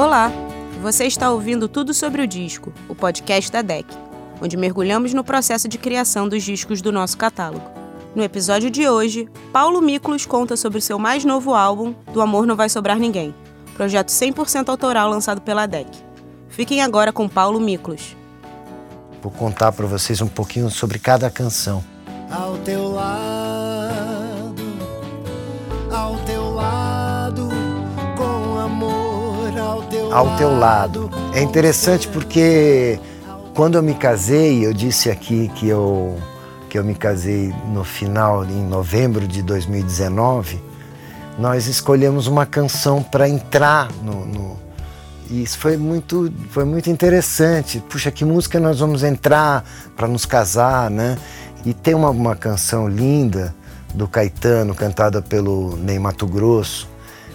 Olá, você está ouvindo Tudo sobre o Disco, o podcast da DEC, onde mergulhamos no processo de criação dos discos do nosso catálogo. No episódio de hoje, Paulo Miklos conta sobre o seu mais novo álbum, Do Amor Não Vai Sobrar Ninguém, projeto 100% autoral lançado pela DEC. Fiquem agora com Paulo Miklos. Vou contar para vocês um pouquinho sobre cada canção. Ao teu lado, ao teu lado. É interessante porque quando eu me casei, eu disse aqui que eu que eu me casei no final em novembro de 2019, nós escolhemos uma canção para entrar no, no e isso foi muito, foi muito interessante. Puxa, que música nós vamos entrar para nos casar, né? E tem uma, uma canção linda do Caetano, cantada pelo Ney Mato Grosso,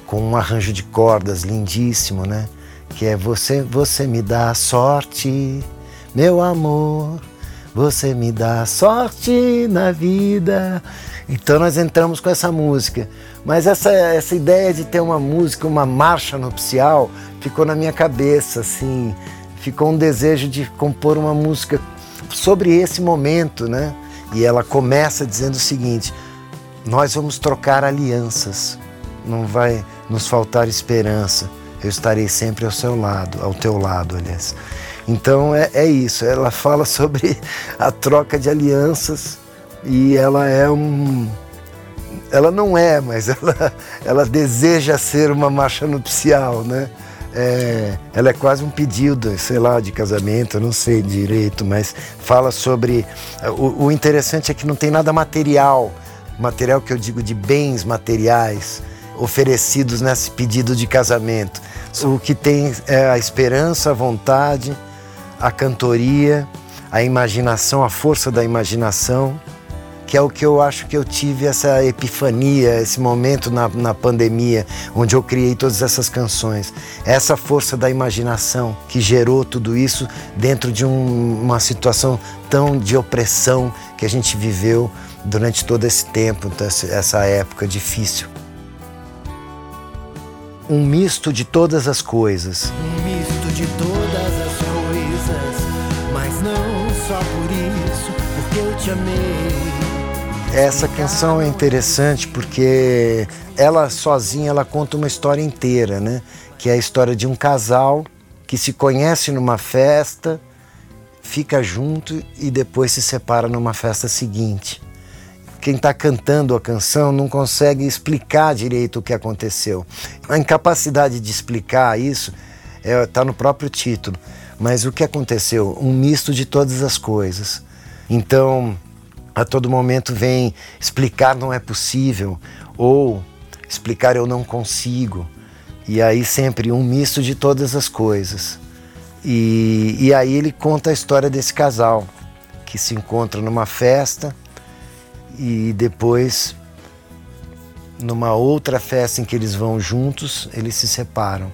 com um arranjo de cordas lindíssimo, né? Que é Você, você me dá sorte, meu amor, você me dá sorte na vida. Então nós entramos com essa música. Mas essa, essa ideia de ter uma música, uma marcha nupcial, ficou na minha cabeça, assim. Ficou um desejo de compor uma música sobre esse momento, né? E ela começa dizendo o seguinte: Nós vamos trocar alianças, não vai nos faltar esperança. Eu estarei sempre ao seu lado, ao teu lado, aliás. Então é, é isso, ela fala sobre a troca de alianças e ela é um, ela não é, mas ela, ela deseja ser uma marcha nupcial, né? É, ela é quase um pedido, sei lá, de casamento, não sei direito, mas fala sobre. O, o interessante é que não tem nada material, material que eu digo de bens materiais oferecidos nesse pedido de casamento. O que tem é a esperança, a vontade, a cantoria, a imaginação, a força da imaginação que é o que eu acho que eu tive essa epifania, esse momento na, na pandemia, onde eu criei todas essas canções. Essa força da imaginação que gerou tudo isso dentro de um, uma situação tão de opressão que a gente viveu durante todo esse tempo, essa época difícil. Um misto de todas as coisas. Um misto de todas as coisas, mas não só por isso, porque eu te amei. Essa canção é interessante porque ela sozinha ela conta uma história inteira, né? Que é a história de um casal que se conhece numa festa, fica junto e depois se separa numa festa seguinte. Quem está cantando a canção não consegue explicar direito o que aconteceu. A incapacidade de explicar isso está é, tá no próprio título. Mas o que aconteceu? Um misto de todas as coisas. Então, a todo momento vem explicar não é possível ou explicar eu não consigo. E aí sempre um misto de todas as coisas. E, e aí ele conta a história desse casal que se encontra numa festa e depois numa outra festa em que eles vão juntos, eles se separam.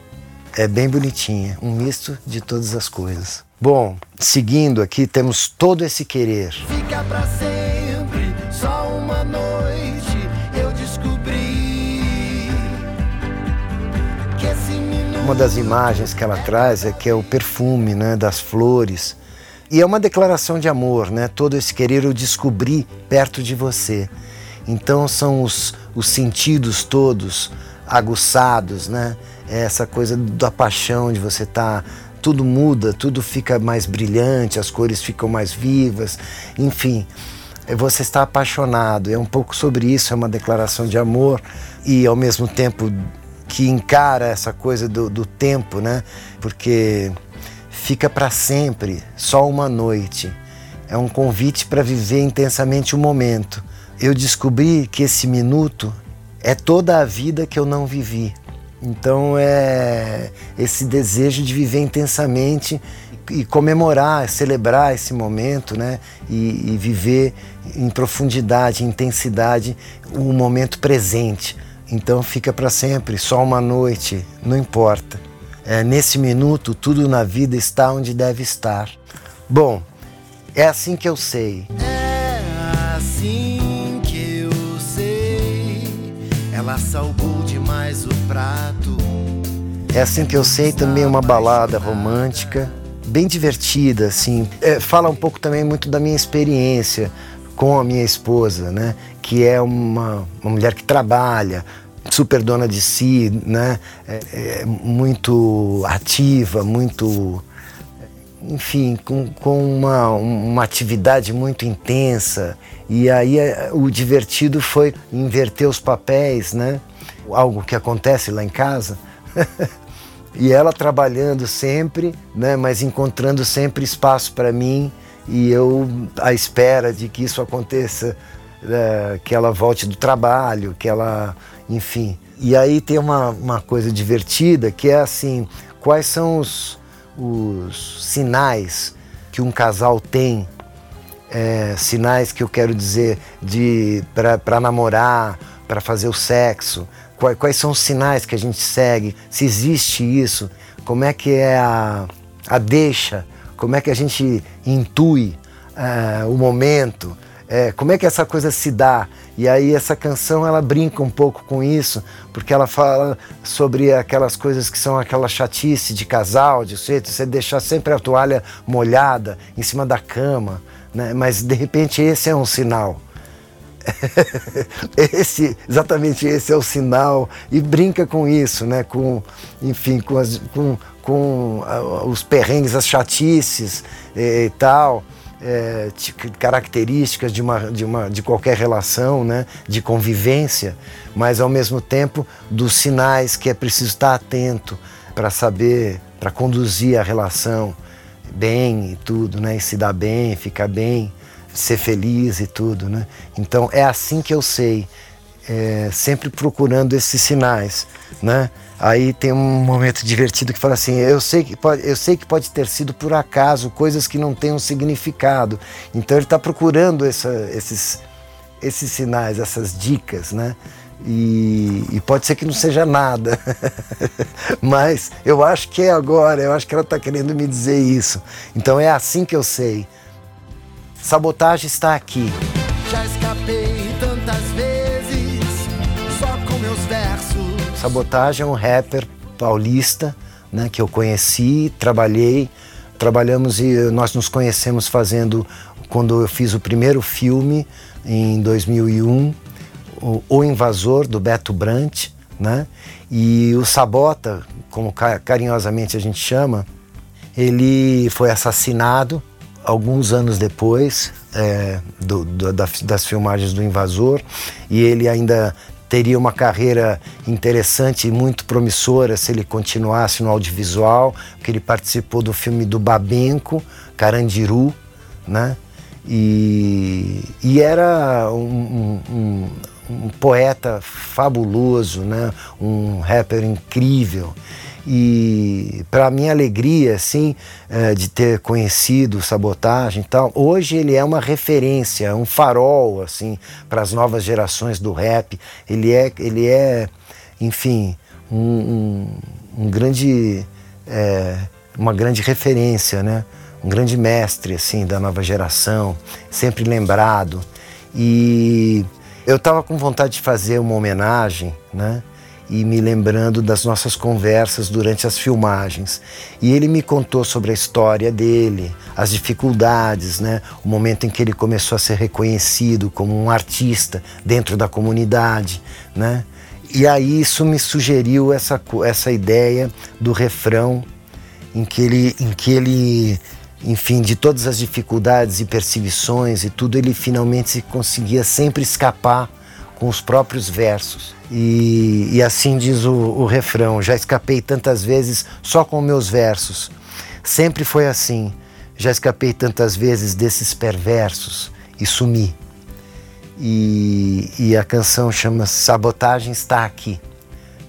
É bem bonitinha, um misto de todas as coisas. Bom, seguindo aqui, temos todo esse querer. Fica pra sempre, só uma noite eu descobri que esse Uma das imagens que ela traz é que é o perfume né, das flores. E é uma declaração de amor, né? Todo esse querer eu descobri perto de você. Então são os, os sentidos todos aguçados, né? É essa coisa da paixão de você estar tá tudo muda, tudo fica mais brilhante, as cores ficam mais vivas, enfim. Você está apaixonado, é um pouco sobre isso, é uma declaração de amor e ao mesmo tempo que encara essa coisa do, do tempo, né? Porque fica para sempre, só uma noite. É um convite para viver intensamente o momento. Eu descobri que esse minuto é toda a vida que eu não vivi. Então é esse desejo de viver intensamente e comemorar, celebrar esse momento, né? E, e viver em profundidade, intensidade o momento presente. Então fica para sempre, só uma noite, não importa. É, nesse minuto, tudo na vida está onde deve estar. Bom, é assim que eu sei. É assim que eu sei. Ela salgou demais o prato. É assim que eu sei também uma balada romântica, bem divertida, assim. É, fala um pouco também muito da minha experiência com a minha esposa, né? Que é uma, uma mulher que trabalha, super dona de si, né? É, é muito ativa, muito enfim, com, com uma, uma atividade muito intensa. E aí é, o divertido foi inverter os papéis, né? Algo que acontece lá em casa. e ela trabalhando sempre, né? Mas encontrando sempre espaço para mim e eu à espera de que isso aconteça, é, que ela volte do trabalho, que ela, enfim. E aí tem uma, uma coisa divertida que é assim, quais são os os sinais que um casal tem, é, sinais que eu quero dizer de para namorar, para fazer o sexo, quais, quais, são os sinais que a gente segue, se existe isso, como é que é a, a deixa, como é que a gente intui é, o momento, é, como é que essa coisa se dá. E aí essa canção ela brinca um pouco com isso, porque ela fala sobre aquelas coisas que são aquela chatice de casal, de você, você deixar sempre a toalha molhada em cima da cama, né? Mas de repente esse é um sinal. esse, exatamente esse é o sinal e brinca com isso, né? Com, enfim, com, as, com, com uh, os perrengues, as chatices e, e tal é, características de, uma, de, uma, de qualquer relação, né, de convivência, mas ao mesmo tempo dos sinais que é preciso estar atento para saber, para conduzir a relação bem e tudo, né, e se dar bem, ficar bem, ser feliz e tudo, né. Então é assim que eu sei, é, sempre procurando esses sinais, né. Aí tem um momento divertido que fala assim: eu sei que pode, eu sei que pode ter sido por acaso, coisas que não têm um significado. Então ele está procurando essa, esses, esses sinais, essas dicas, né? E, e, pode ser que não seja nada, mas eu acho que é agora, eu acho que ela está querendo me dizer isso. Então é assim que eu sei. Sabotagem está aqui. Sabotagem é um rapper paulista, né, que eu conheci, trabalhei, trabalhamos e nós nos conhecemos fazendo quando eu fiz o primeiro filme em 2001, o, Invasor do Beto Brant, né? E o Sabota, como carinhosamente a gente chama, ele foi assassinado alguns anos depois é, do, do, das filmagens do Invasor e ele ainda teria uma carreira interessante e muito promissora se ele continuasse no audiovisual, porque ele participou do filme do Babenco, Carandiru, né? E, e era um, um, um poeta fabuloso, né? um rapper incrível. E para minha alegria, assim, é, de ter conhecido Sabotagem e tal, hoje ele é uma referência, um farol, assim, para as novas gerações do rap. Ele é, ele é enfim, um, um, um grande, é, uma grande referência, né? Um grande mestre, assim, da nova geração, sempre lembrado. E eu estava com vontade de fazer uma homenagem, né? E me lembrando das nossas conversas durante as filmagens. E ele me contou sobre a história dele, as dificuldades, né? o momento em que ele começou a ser reconhecido como um artista dentro da comunidade. Né? E aí isso me sugeriu essa, essa ideia do refrão em que ele, em que ele enfim, de todas as dificuldades e perseguições e tudo, ele finalmente conseguia sempre escapar com os próprios versos. E, e assim diz o, o refrão: já escapei tantas vezes só com meus versos. Sempre foi assim. Já escapei tantas vezes desses perversos e sumi. E, e a canção chama Sabotagem Está Aqui.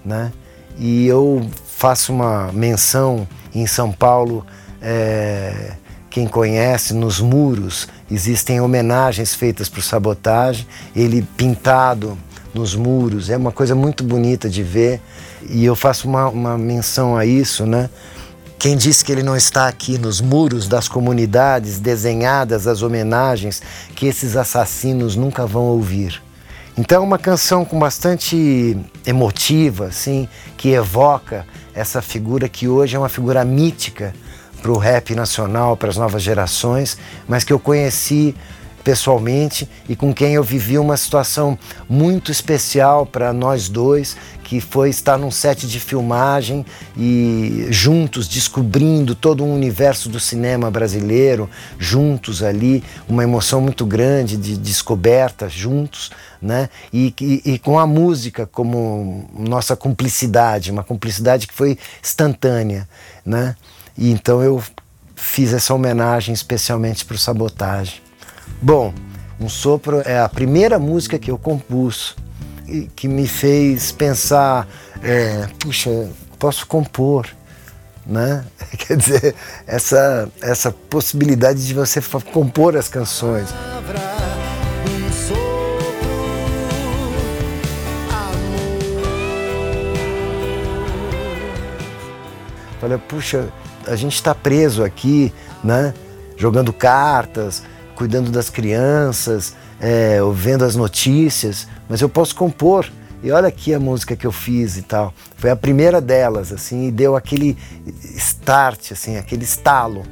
Né? E eu faço uma menção em São Paulo. É, quem conhece, nos muros existem homenagens feitas por sabotagem, ele pintado nos muros, é uma coisa muito bonita de ver e eu faço uma, uma menção a isso, né? Quem diz que ele não está aqui nos muros das comunidades desenhadas as homenagens que esses assassinos nunca vão ouvir. Então é uma canção com bastante emotiva, assim, que evoca essa figura que hoje é uma figura mítica para o rap nacional, para as novas gerações, mas que eu conheci pessoalmente e com quem eu vivi uma situação muito especial para nós dois, que foi estar num set de filmagem e juntos descobrindo todo um universo do cinema brasileiro, juntos ali, uma emoção muito grande de descoberta juntos, né? E, e, e com a música como nossa cumplicidade, uma cumplicidade que foi instantânea, né? E então eu fiz essa homenagem especialmente para o Sabotagem. Bom, Um Sopro é a primeira música que eu compus e que me fez pensar, é, puxa, posso compor, né? Quer dizer, essa, essa possibilidade de você compor as canções. Falei, puxa, a gente está preso aqui, né? Jogando cartas, cuidando das crianças, é, vendo as notícias, mas eu posso compor. E olha aqui a música que eu fiz e tal. Foi a primeira delas, assim, e deu aquele start, assim, aquele estalo.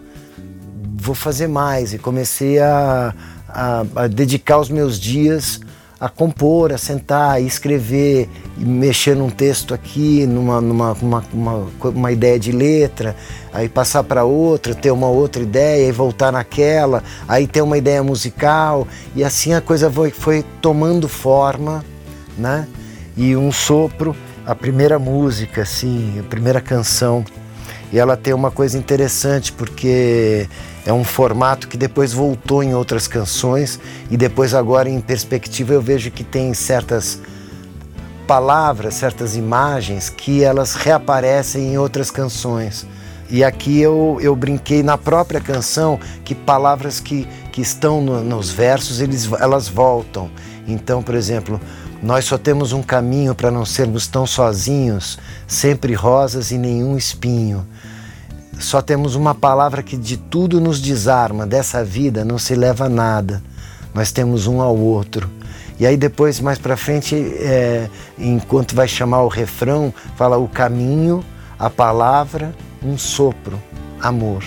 Vou fazer mais. E comecei a, a, a dedicar os meus dias a compor, a sentar, escrever, mexer num texto aqui, numa, numa uma, uma, uma ideia de letra, aí passar para outra, ter uma outra ideia e voltar naquela, aí ter uma ideia musical e assim a coisa foi, foi tomando forma, né? E um sopro, a primeira música, assim, a primeira canção. E ela tem uma coisa interessante porque é um formato que depois voltou em outras canções e depois agora em perspectiva eu vejo que tem certas palavras, certas imagens que elas reaparecem em outras canções. E aqui eu, eu brinquei na própria canção que palavras que, que estão no, nos versos eles, elas voltam. Então, por exemplo, nós só temos um caminho para não sermos tão sozinhos, sempre rosas e nenhum espinho. Só temos uma palavra que de tudo nos desarma, dessa vida não se leva nada. Nós temos um ao outro. E aí depois, mais para frente, é, enquanto vai chamar o refrão, fala o caminho, a palavra, um sopro, amor.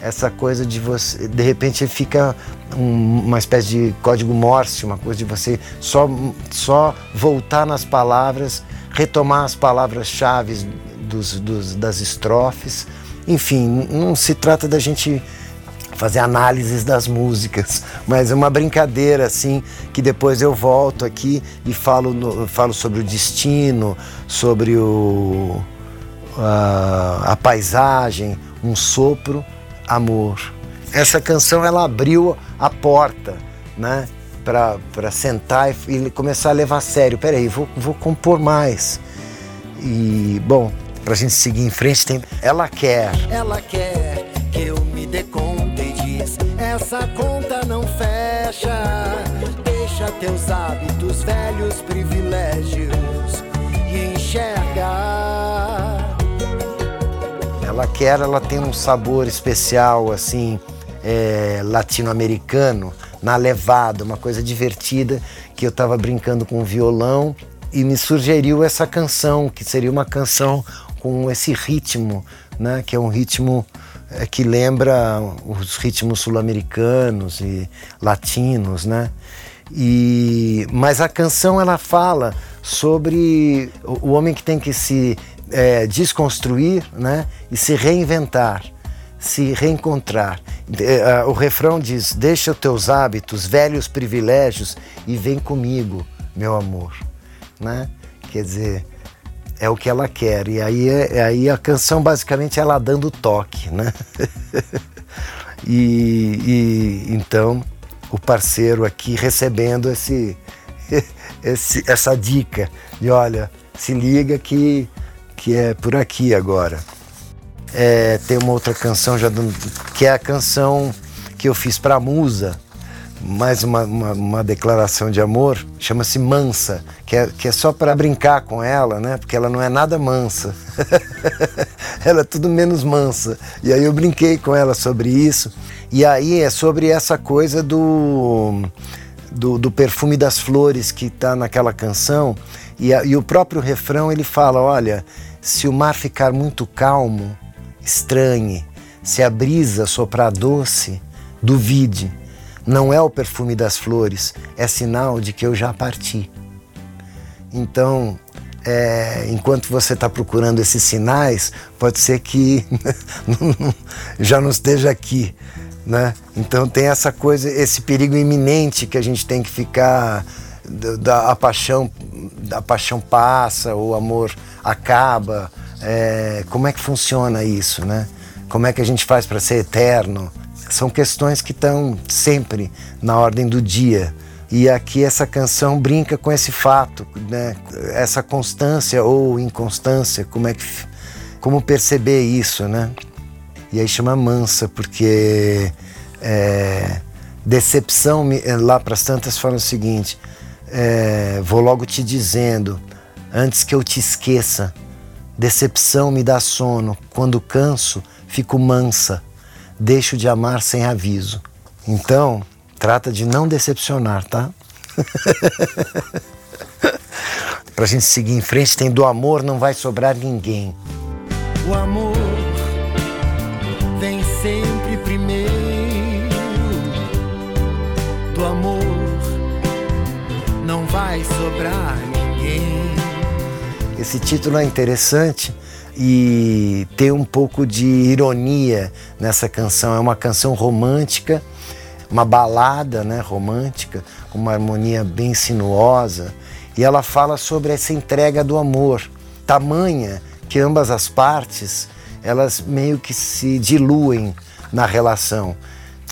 Essa coisa de você, de repente fica um, uma espécie de código Morse, uma coisa de você só, só voltar nas palavras, retomar as palavras-chave dos, dos, das estrofes enfim, não se trata da gente fazer análises das músicas, mas é uma brincadeira assim que depois eu volto aqui e falo, no, falo sobre o destino, sobre o, a, a paisagem, um sopro, amor. Essa canção ela abriu a porta, né? Para sentar e, e, começar a levar a sério. Peraí, vou, vou compor mais. E, bom, pra gente seguir em frente, tem Ela Quer. Ela quer que eu me dê conta e diz: Essa conta não fecha. Deixa teus hábitos, velhos privilégios e enxerga. Ela Quer, ela tem um sabor especial, assim, é, latino-americano, na levada, uma coisa divertida que eu estava brincando com o violão e me sugeriu essa canção, que seria uma canção com esse ritmo, né, que é um ritmo é, que lembra os ritmos sul-americanos e latinos, né? E, mas a canção ela fala sobre o, homem que tem que se é, desconstruir, né, e se reinventar, se reencontrar. É, o refrão diz: Deixa os teus hábitos, velhos privilégios e vem comigo, meu amor, né? Quer dizer, é o que ela quer. E aí, é, aí a canção basicamente é ela dando toque, né? e, e, então o parceiro aqui recebendo esse, esse, essa dica de olha, se liga que, que é por aqui agora. É, tem uma outra canção já que é a canção que eu fiz para Musa, mais uma, uma, uma, declaração de amor, chama-se Mansa, que é, que é só para brincar com ela, né? Porque ela não é nada mansa. ela é tudo menos mansa. E aí eu brinquei com ela sobre isso. E aí é sobre essa coisa do do, do perfume das flores que está naquela canção. E, a, e o próprio refrão ele fala: olha, se o mar ficar muito calmo, estranhe. Se a brisa soprar doce, duvide. Não é o perfume das flores, é sinal de que eu já parti. Então, é, enquanto você está procurando esses sinais, pode ser que já não esteja aqui. Né? Então tem essa coisa, esse perigo iminente que a gente tem que ficar da a paixão, a paixão passa, o amor acaba. É, como é que funciona isso, né? Como é que a gente faz para ser eterno? São questões que estão sempre na ordem do dia. E aqui essa canção brinca com esse fato, né? Essa constância ou inconstância, como é que como perceber isso, né? E aí chama mansa porque é, decepção lá para as tantas fala o seguinte: é, vou logo te dizendo antes que eu te esqueça. Decepção me dá sono. Quando canso, fico mansa. Deixo de amar sem aviso. Então, Trata de não decepcionar, tá? Pra gente seguir em frente, tem do amor não vai sobrar ninguém. O amor vem sempre primeiro. Do amor não vai sobrar ninguém. Esse título é interessante e tem um pouco de ironia nessa canção. É uma canção romântica uma balada né, romântica, com uma harmonia bem sinuosa, e ela fala sobre essa entrega do amor, tamanha que ambas as partes elas meio que se diluem na relação.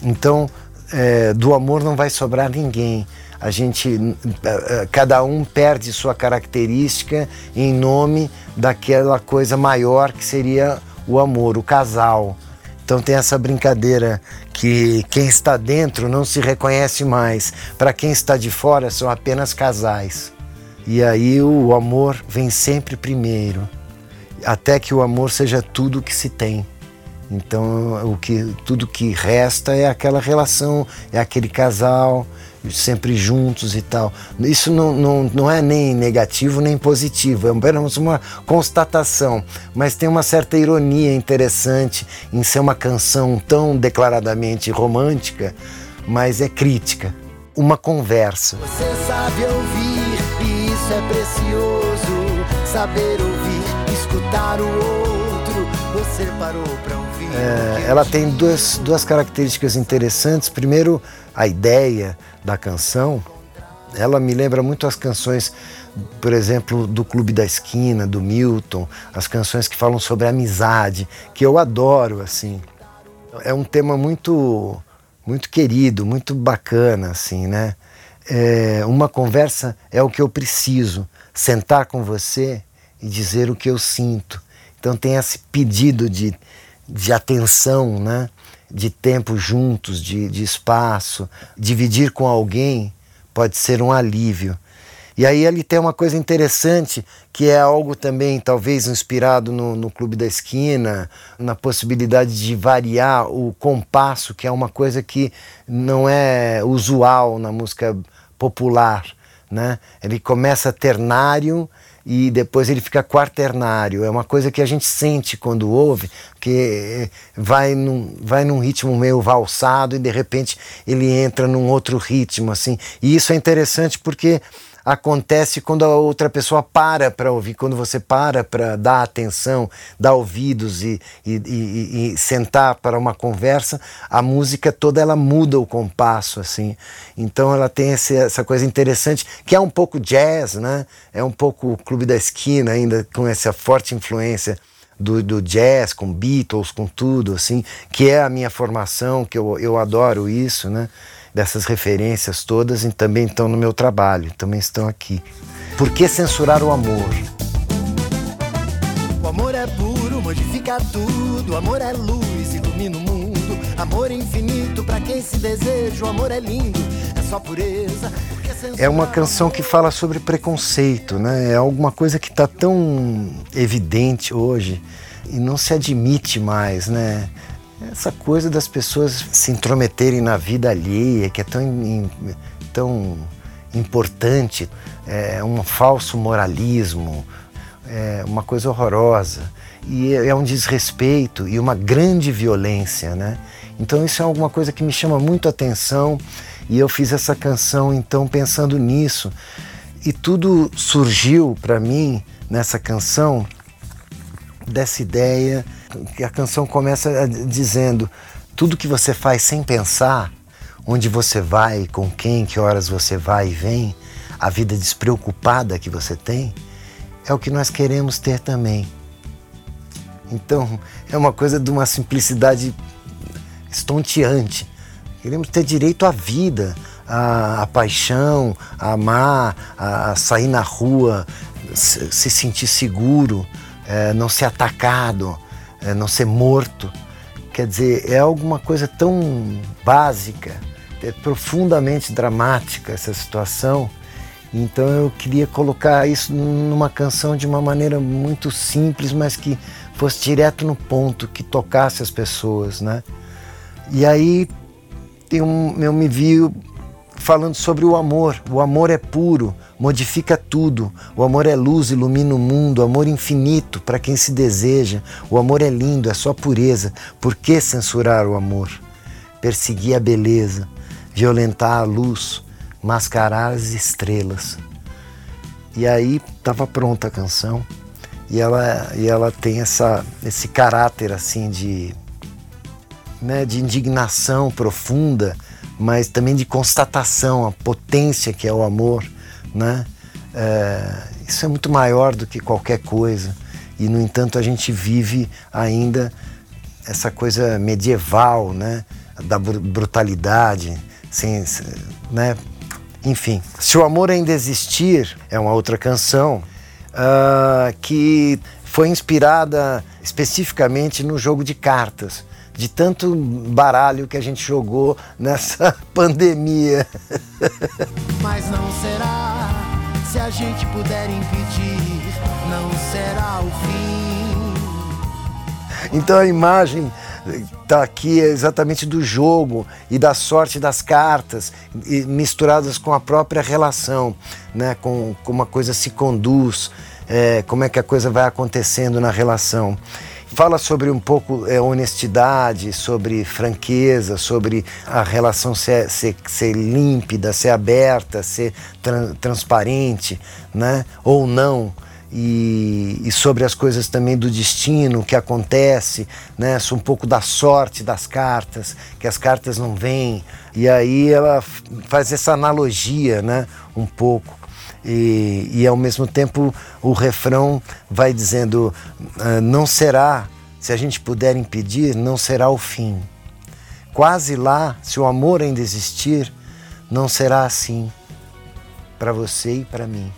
Então, é, do amor não vai sobrar ninguém. A gente, é, é, cada um perde sua característica em nome daquela coisa maior que seria o amor, o casal. Então tem essa brincadeira que quem está dentro não se reconhece mais, para quem está de fora são apenas casais. E aí o amor vem sempre primeiro, até que o amor seja tudo que se tem. Então o que tudo que resta é aquela relação, é aquele casal, sempre juntos e tal. Isso não, não, não é nem negativo nem positivo, é apenas uma constatação, mas tem uma certa ironia interessante em ser uma canção tão declaradamente romântica, mas é crítica. Uma conversa. Você sabe ouvir, e isso é precioso. Saber ouvir, escutar o outro. Você parou para ouvir. É, ela tem duas, duas características interessantes. Primeiro, a ideia da canção, ela me lembra muito as canções, por exemplo, do Clube da Esquina, do Milton, as canções que falam sobre amizade, que eu adoro, assim. É um tema muito, muito querido, muito bacana, assim, né? É, uma conversa é o que eu preciso, sentar com você e dizer o que eu sinto. Então tem esse pedido de, de atenção, né? de tempo juntos, de, de espaço, dividir com alguém pode ser um alívio. E aí ele tem uma coisa interessante, que é algo também talvez inspirado no, no Clube da Esquina, na possibilidade de variar o compasso, que é uma coisa que não é usual na música popular. Né? Ele começa ternário e depois ele fica quaternário. É uma coisa que a gente sente quando ouve, que vai num, vai num ritmo meio valsado e de repente ele entra num outro ritmo assim. E isso é interessante porque acontece quando a outra pessoa para para ouvir, quando você para para dar atenção, dar ouvidos e, e, e, e, sentar para uma conversa, a música toda ela muda o compasso assim. Então ela tem esse, essa coisa interessante que é um pouco jazz, né? É um pouco o clube da esquina ainda com essa forte influência do, do, jazz, com Beatles, com tudo, assim, que é a minha formação, que eu, eu adoro isso, né? dessas referências todas e também estão no meu trabalho, também estão aqui. Por que censurar o amor? O amor é puro, modifica tudo. O amor é luz, ilumina o mundo. Amor infinito para quem se deseja. O amor é lindo, só pureza. É uma canção que fala sobre preconceito, né? É alguma coisa que está tão evidente hoje e não se admite mais, né? essa coisa das pessoas se intrometerem na vida alheia, que é tão, tão importante, é um falso moralismo, é uma coisa horrorosa. E é um desrespeito e uma grande violência, né? Então isso é alguma coisa que me chama muito a atenção e eu fiz essa canção então pensando nisso. E tudo surgiu para mim nessa canção dessa ideia que a canção começa dizendo tudo que você faz sem pensar, onde você vai, com quem, que horas você vai e vem, a vida despreocupada que você tem, é o que nós queremos ter também. Então, é uma coisa de uma simplicidade estonteante. Queremos ter direito à vida, à, à paixão, a amar, a, a sair na rua, se, se sentir seguro, é, não ser atacado, é, não ser morto. Quer dizer, é alguma coisa tão básica, é profundamente dramática essa situação. Então eu queria colocar isso numa canção de uma maneira muito simples, mas que fosse direto no ponto, que tocasse as pessoas, né? E aí tem um, eu me vi falando sobre o amor. O amor é puro, modifica tudo. O amor é luz, ilumina o mundo. O amor infinito para quem se deseja. O amor é lindo, é só pureza. Por que censurar o amor? Perseguir a beleza, violentar a luz, mascarar as estrelas. E aí estava pronta a canção. E ela, e ela tem essa, esse caráter assim de, né, de indignação profunda mas também de constatação, a potência que é o amor, né? É, isso é muito maior do que qualquer coisa e no entanto a gente vive ainda essa coisa medieval, né? Da brutalidade, sem, né? Enfim, se o amor ainda existir é uma outra canção uh, que foi inspirada especificamente no jogo de cartas de tanto baralho que a gente jogou nessa pandemia. Mas não será, se a gente puder impedir, não será o fim. Então a imagem está aqui exatamente do jogo e da sorte das cartas misturadas com a própria relação, né? com como a coisa se conduz, é, como é que a coisa vai acontecendo na relação fala sobre um pouco é, honestidade, sobre franqueza, sobre a relação ser, ser, ser límpida, ser aberta, ser tra transparente, né? Ou não. E, e, sobre as coisas também do destino, que acontece, né? Um pouco da sorte das cartas, que as cartas não vêm. E aí ela faz essa analogia, né? Um pouco e, e ao mesmo tempo o refrão vai dizendo: ah, não será, se a gente puder impedir, não será o fim. Quase lá, se o amor ainda existir, não será assim para você e para mim.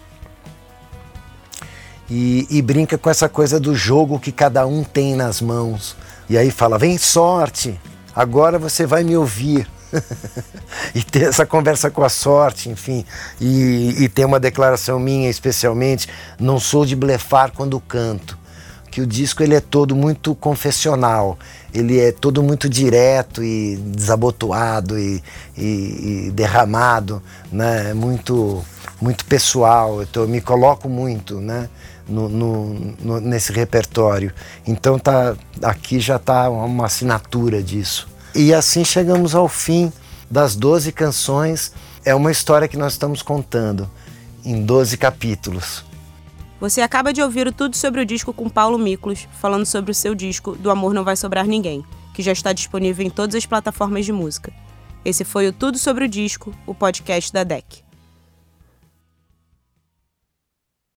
E, e, brinca com essa coisa do jogo que cada um tem nas mãos. E aí fala: vem sorte, agora você vai me ouvir. e ter essa conversa com a sorte, enfim, e, e ter uma declaração minha especialmente, não sou de blefar quando canto, que o disco ele é todo muito confessional, ele é todo muito direto e desabotoado e, e, e derramado, né? muito, muito pessoal, então eu me coloco muito, né? No, no, no, nesse repertório. Então tá, aqui já está uma assinatura disso. E assim chegamos ao fim das 12 canções. É uma história que nós estamos contando em 12 capítulos. Você acaba de ouvir Tudo sobre o Disco com Paulo Miklos, falando sobre o seu disco Do Amor Não Vai Sobrar Ninguém, que já está disponível em todas as plataformas de música. Esse foi o Tudo sobre o Disco, o podcast da DEC.